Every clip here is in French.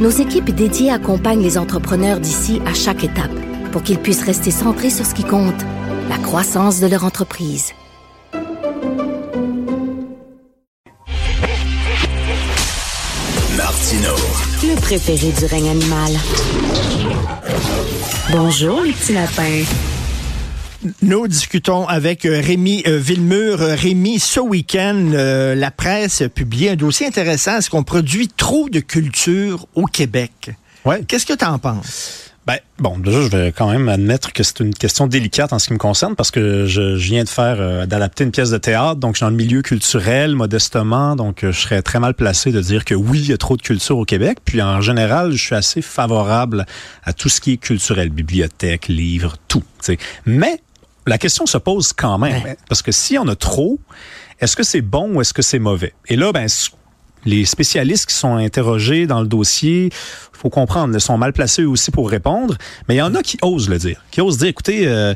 nos équipes dédiées accompagnent les entrepreneurs d'ici à chaque étape pour qu'ils puissent rester centrés sur ce qui compte, la croissance de leur entreprise. Martino. Le préféré du règne animal. Bonjour, les petits lapins. Nous discutons avec euh, Rémi euh, Villemur. Euh, Rémi, ce week-end, la presse a publié un dossier intéressant. Est-ce qu'on produit trop de culture au Québec? Ouais. Qu'est-ce que tu en penses? Ben, bon, déjà, je vais quand même admettre que c'est une question délicate en ce qui me concerne parce que je, je viens de faire, d'adapter une pièce de théâtre, donc je suis dans le milieu culturel, modestement, donc je serais très mal placé de dire que oui, il y a trop de culture au Québec. Puis en général, je suis assez favorable à tout ce qui est culturel, bibliothèque, livres, tout. Mais la question se pose quand même, parce que si on a trop, est-ce que c'est bon ou est-ce que c'est mauvais? Et là, ben, les spécialistes qui sont interrogés dans le dossier, faut comprendre, ils sont mal placés aussi pour répondre, mais il y en a qui osent le dire, qui osent dire, écoutez, euh,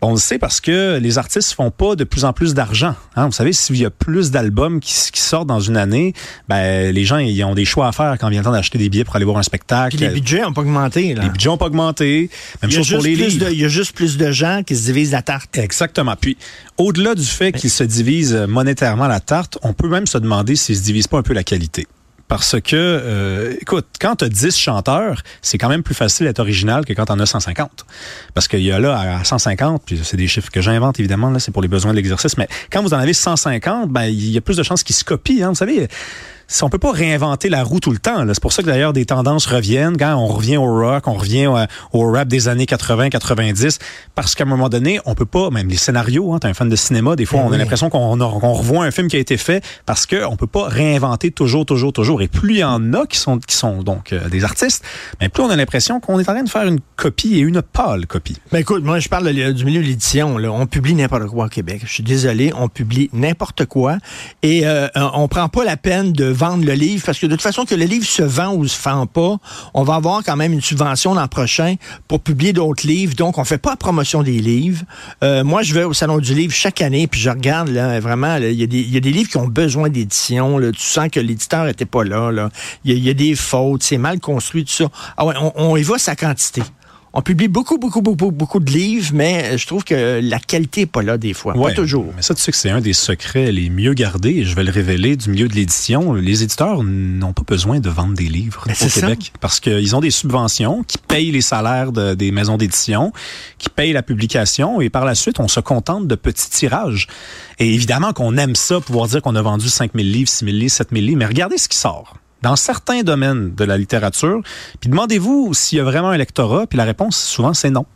on le sait parce que les artistes font pas de plus en plus d'argent. Hein? Vous savez, s'il y a plus d'albums qui, sortent dans une année, ben, les gens ils ont des choix à faire quand vient le temps d'acheter des billets pour aller voir un spectacle. Puis les budgets n'ont pas augmenté. Là. Les budgets n'ont pas augmenté. Même chose pour les livres. il y a juste plus de gens qui se divisent la tarte. Exactement. Puis, au-delà du fait qu'ils se divisent monétairement la tarte, on peut même se demander s'ils se divisent pas un peu la qualité. Parce que, euh, écoute, quand tu as 10 chanteurs, c'est quand même plus facile d'être original que quand tu en as 150. Parce qu'il y a là à 150, puis c'est des chiffres que j'invente évidemment, là, c'est pour les besoins de l'exercice, mais quand vous en avez 150, ben il y a plus de chances qu'ils se copient. Hein, vous savez, on peut pas réinventer la roue tout le temps. C'est pour ça que d'ailleurs des tendances reviennent quand on revient au rock, on revient au, rap des années 80, 90, parce qu'à un moment donné, on peut pas, même les scénarios, hein, t'es un fan de cinéma, des fois ben on a l'impression qu'on revoit un film qui a été fait parce qu'on peut pas réinventer toujours, toujours, toujours. Et plus il y en a qui sont, qui sont donc euh, des artistes, mais plus on a l'impression qu'on est en train de faire une copie et une pâle copie. Ben écoute, moi je parle du milieu de l'édition. On publie n'importe quoi au Québec. Je suis désolé, on publie n'importe quoi et euh, on prend pas la peine de vendre le livre, parce que de toute façon, que le livre se vend ou se vend pas, on va avoir quand même une subvention l'an prochain pour publier d'autres livres. Donc, on fait pas la promotion des livres. Euh, moi, je vais au Salon du livre chaque année, puis je regarde, là, vraiment, il y, a des livres qui ont besoin d'édition. Tu sens que l'éditeur était pas là. Il y, y, a des fautes, c'est mal construit, tout ça. Ah ouais, on, on y va sa quantité. On publie beaucoup, beaucoup, beaucoup, beaucoup de livres, mais je trouve que la qualité n'est pas là des fois. pas toujours. Mais ça, tu sais que c'est un des secrets les mieux gardés, et je vais le révéler, du milieu de l'édition. Les éditeurs n'ont pas besoin de vendre des livres au Québec parce qu'ils ont des subventions qui payent les salaires des maisons d'édition, qui payent la publication, et par la suite, on se contente de petits tirages. Et évidemment qu'on aime ça, pouvoir dire qu'on a vendu 5000 livres, 6000 livres, 7000 livres, mais regardez ce qui sort dans certains domaines de la littérature. Puis demandez-vous s'il y a vraiment un lectorat, puis la réponse souvent c'est non.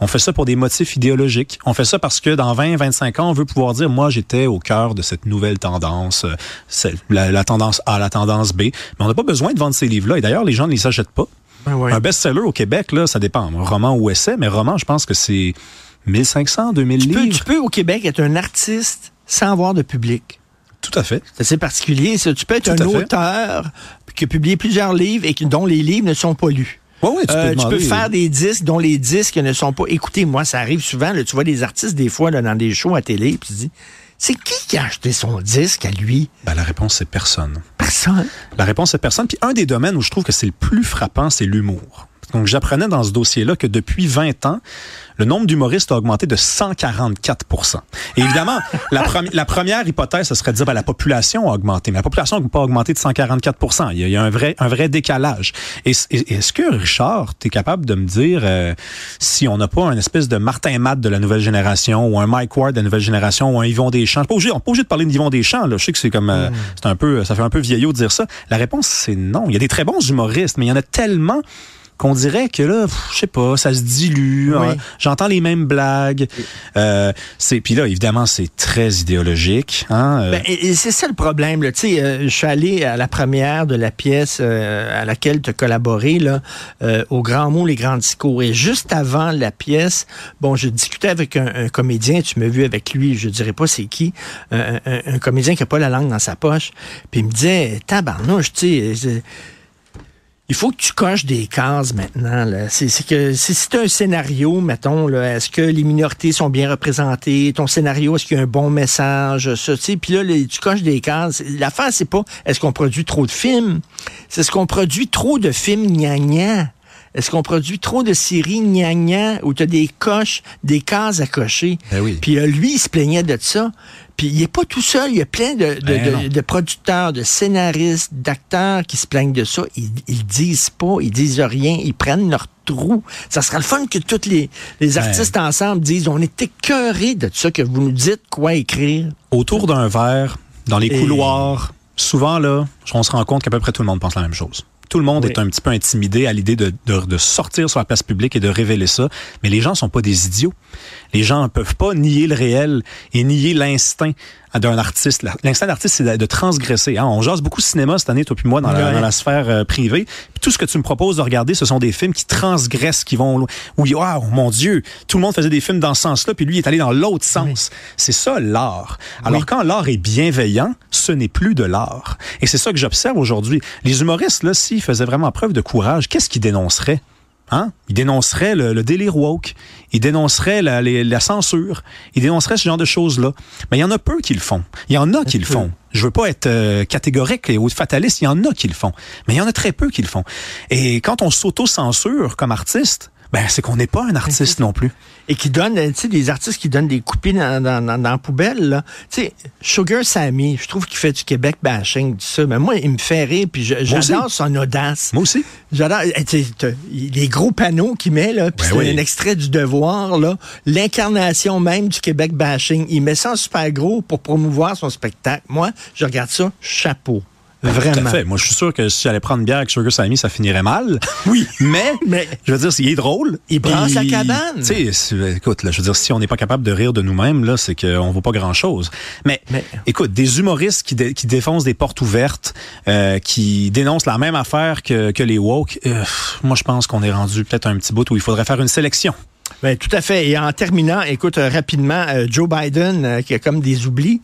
On fait ça pour des motifs idéologiques. On fait ça parce que dans 20, 25 ans, on veut pouvoir dire, moi, j'étais au cœur de cette nouvelle tendance, euh, la, tendance A, la tendance B. Mais on n'a pas besoin de vendre ces livres-là. Et d'ailleurs, les gens ne les achètent pas. Ben un best-seller au Québec, là, ça dépend. roman ou essai, mais roman, je pense que c'est 1500, 2000 livres. tu peux, au Québec, être un artiste sans avoir de public. Tout à fait. C'est particulier. Tu peux être un auteur qui a publié plusieurs livres et dont les livres ne sont pas lus. Oui, oui, tu peux, euh, tu peux faire des disques dont les disques ne sont pas. Écoutez, moi, ça arrive souvent. tu vois des artistes des fois là, dans des shows à télé, puis tu dis, c'est qui qui a acheté son disque à lui? Ben, la réponse c'est personne. Personne? La réponse c'est personne. Puis un des domaines où je trouve que c'est le plus frappant, c'est l'humour. Donc j'apprenais dans ce dossier-là que depuis 20 ans, le nombre d'humoristes a augmenté de 144 Et évidemment, la, la, première hypothèse, ce serait de dire ben, la population a augmenté. Mais la population n'a pas augmenté de 144 il y, a, il y a, un vrai, un vrai décalage. Est-ce que, Richard, tu es capable de me dire euh, si on n'a pas un espèce de Martin Matt de la nouvelle génération ou un Mike Ward de la nouvelle génération ou un Yvon Deschamps? Pas obligé, on n'est pas obligé de parler de Yvon Deschamps. Là. Je sais que c'est comme euh, mm. c'est un peu, ça fait un peu vieillot de dire ça. La réponse, c'est non. Il y a des très bons humoristes, mais il y en a tellement qu'on dirait que là, je sais pas, ça se dilue. Hein. J'entends les mêmes blagues. Euh, c'est puis là, évidemment, c'est très idéologique. Hein, euh. ben, et, c'est ça le problème. Tu sais, euh, je suis allé à la première de la pièce à laquelle tu as collaboré là, au Grand Mot, les grands discours. Et juste avant la pièce, bon, je discutais avec un, comédien. Tu m'as vu avec lui. Je dirais pas c'est qui. Un, comédien qui a pas la langue dans sa poche. Puis il me disait, tabarnouche, tu sais il faut que tu coches des cases maintenant. C'est que si c'est un scénario, mettons, est-ce que les minorités sont bien représentées? Ton scénario, est-ce qu'il y a un bon message? Ça, puis là, tu coches des cases. L'affaire, c'est pas est-ce qu'on produit trop de films? C'est ce qu'on produit trop de films gna est-ce qu'on produit trop de séries gna où tu as des coches, des cases à cocher? Ben oui. Puis euh, lui, il se plaignait de ça. Puis il n'est pas tout seul. Il y a plein de, ben producteurs, de scénaristes, d'acteurs qui se plaignent de ça. Ils, ils disent pas, ils disent rien, ils prennent leur trou. Ça sera le fun que tous les, artistes ensemble disent on est écœurés de ça, que vous nous dites quoi écrire. Autour d'un verre, dans les couloirs, souvent là, on se rend compte qu'à peu près tout le monde pense la même chose. Tout le monde est un petit peu intimidé à l'idée de, de, sortir sur la place publique et de révéler ça. Mais les gens sont pas des idiots. Les gens ne peuvent pas nier le réel et nier l'instinct d'un artiste. L'instinct d'artiste, c'est de transgresser. Hein. On jase beaucoup de cinéma cette année, toi puis moi, dans, la, sphère euh, privée. tout ce que tu me proposes de regarder, ce sont des films qui transgressent, qui vont... Oui, oh mon Dieu, tout le monde faisait des films dans ce sens-là, puis lui est allé dans l'autre sens. C'est ça, l'art. Alors, quand l'art est bienveillant, ce n'est plus de l'art. Et c'est ça que j'observe aujourd'hui. Les humoristes, là, s'ils faisaient vraiment preuve de courage, qu'est-ce qu'ils dénonceraient? Hein? Il dénoncerait le, délire woke, il dénoncerait la, la, censure, il dénoncerait ce genre de choses-là. Mais il y en a peu qui le font. Il y en a qui le font. Je veux pas être euh, catégorique ou fataliste, il y en a qui le font. Mais il y en a très peu qui le font. Et quand on s'auto-censure comme artiste, ben, c'est qu'on n'est pas un artiste non plus. Et qui donne, tu sais, des artistes qui donnent des coupines dans, dans, dans, la poubelle, là. Tu sais, Sugar Sammy, je trouve qu'il fait du Québec bashing, tout ça. Mais moi, il me fait rire, puis j'adore son audace. Moi aussi. J'adore, les gros panneaux qu'il met, là, puis ben c'est un extrait du Devoir, là. L'incarnation même du Québec bashing. Il met ça en super gros pour promouvoir son spectacle. Moi, je regarde ça, chapeau. Vraiment. Tout à fait. Moi, je suis sûr que si j'allais prendre une bière avec Sugar Sammy, ça finirait mal. Oui. Mais, mais je veux dire, il est drôle. Il prend sa cabane. Tu sais, écoute, là, je veux dire, si on n'est pas capable de rire de nous-mêmes, là, c'est qu'on vaut pas grand-chose. Mais, écoute, des humoristes qui, qui défoncent des portes ouvertes, euh, qui dénoncent la même affaire que, que les woke, euh, moi, je pense qu'on est rendu peut-être un petit bout où il faudrait faire une sélection. Ben, tout à fait. Et en terminant, écoute, euh, rapidement, Joe Biden, qui a comme des oublis.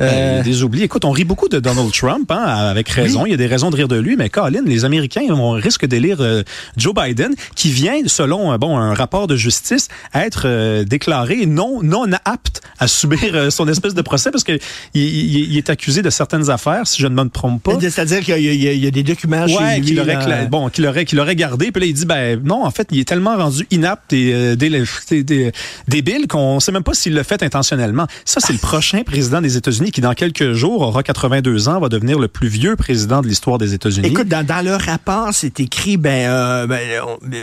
Euh... Des oublis. Écoute, on rit beaucoup de Donald Trump, hein, avec raison. Il y a des raisons de rire de lui, mais Colin, les Américains on risque d'élire euh, Joe Biden, qui vient, selon euh, bon un rapport de justice, être euh, déclaré non non apte à subir son espèce de procès parce que il, est accusé de certaines affaires, si je ne me trompe pas. C'est-à-dire qu'il y, a des documents chez lui, qu'il aurait, bon, qu'il aurait, qu'il aurait gardé. Puis là, il dit ben non, en fait, il est tellement rendu inapte et débile qu'on sait même pas s'il le fait intentionnellement. Ça, c'est le prochain président des États-Unis qui, dans quelques jours, aura 82 ans, va devenir le plus vieux président de l'histoire des États-Unis. Écoute, dans, dans, le rapport, c'est écrit, ben, euh, ben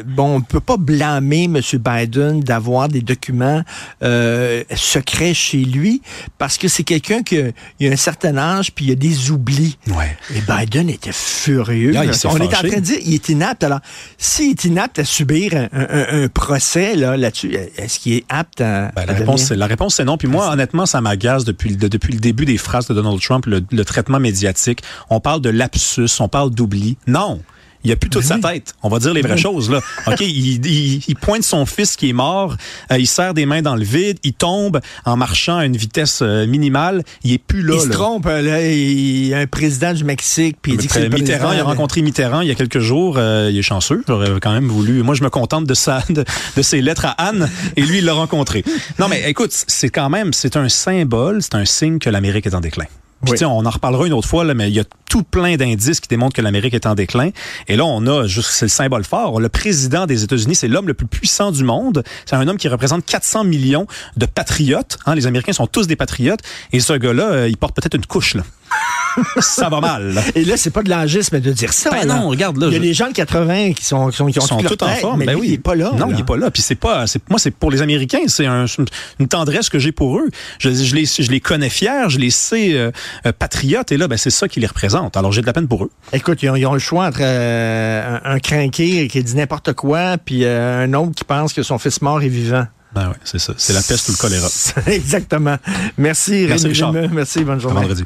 bon, on peut pas blâmer M. Biden d'avoir des documents euh, secrets chez lui parce que c'est quelqu'un qui a, a, un certain âge puis il a des oublis. Ouais. Et Biden était furieux. On est en train de dire, il est inapte. Alors, s'il est inapte à subir un, un, un procès là, là-dessus, est-ce qu'il est apte à, ben, la, réponse, la réponse, c'est non. Puis moi, honnêtement, ça m'agace depuis, depuis le début des phrases de Donald Trump, le, traitement médiatique. On parle de lapsus, on parle d'oubli. Non. Il a plus toute sa tête. On va dire les vraies choses là. Ok, il, pointe son fils qui est mort. Euh, il serre des mains dans le vide. Il tombe en marchant à une vitesse euh, minimale. Il est plus là. Il se trompe. Là, il y a un président du Mexique puis il dit que Mitterrand. Il a rencontré Mitterrand il y a quelques jours. Euh, il est chanceux. J'aurais quand même voulu. Moi, je me contente de sa de, de ses lettres à Anne et lui, il l'a rencontré. Non, mais écoute, c'est quand même c'est un symbole, c'est un signe que l'Amérique est en déclin. Puis, on en reparlera une autre fois, là, mais il y a tout plein d'indices qui démontrent que l'Amérique est en déclin. Et là, on a juste, c'est le symbole fort. Le président des États-Unis, c'est l'homme le plus puissant du monde. C'est un homme qui représente 400 millions de patriotes. Hein. Les Américains sont tous des patriotes. Et ce gars-là, euh, il porte peut-être une couche, là. ça va mal. Et là, c'est pas de l'angisme de dire ça. Ben là. non, regarde là. Il y a je- des gens de 80 qui sont qui sont, qui ont sont tous en tête, forme. mais Ben lui, oui. il est pas là. Non, là. il est pas là. Puis c'est pas, moi, c'est pour les Américains, c'est un- une tendresse que j'ai pour eux. Je, je les, je les connais fiers, je les sais euh, euh, patriotes, et là, ben, c'est ça qui les représente. Alors j'ai de la peine pour eux. Écoute, ils ont, ils ont le choix entre euh, un, un crinqué qui dit n'importe quoi, puis euh, un autre qui pense que son fils mort est vivant. Ben ouais, c'est ça. C'est la peste ou le choléra. Exactement. Merci, Merci, Rémi Richard. Merci, bonne À journée. vendredi.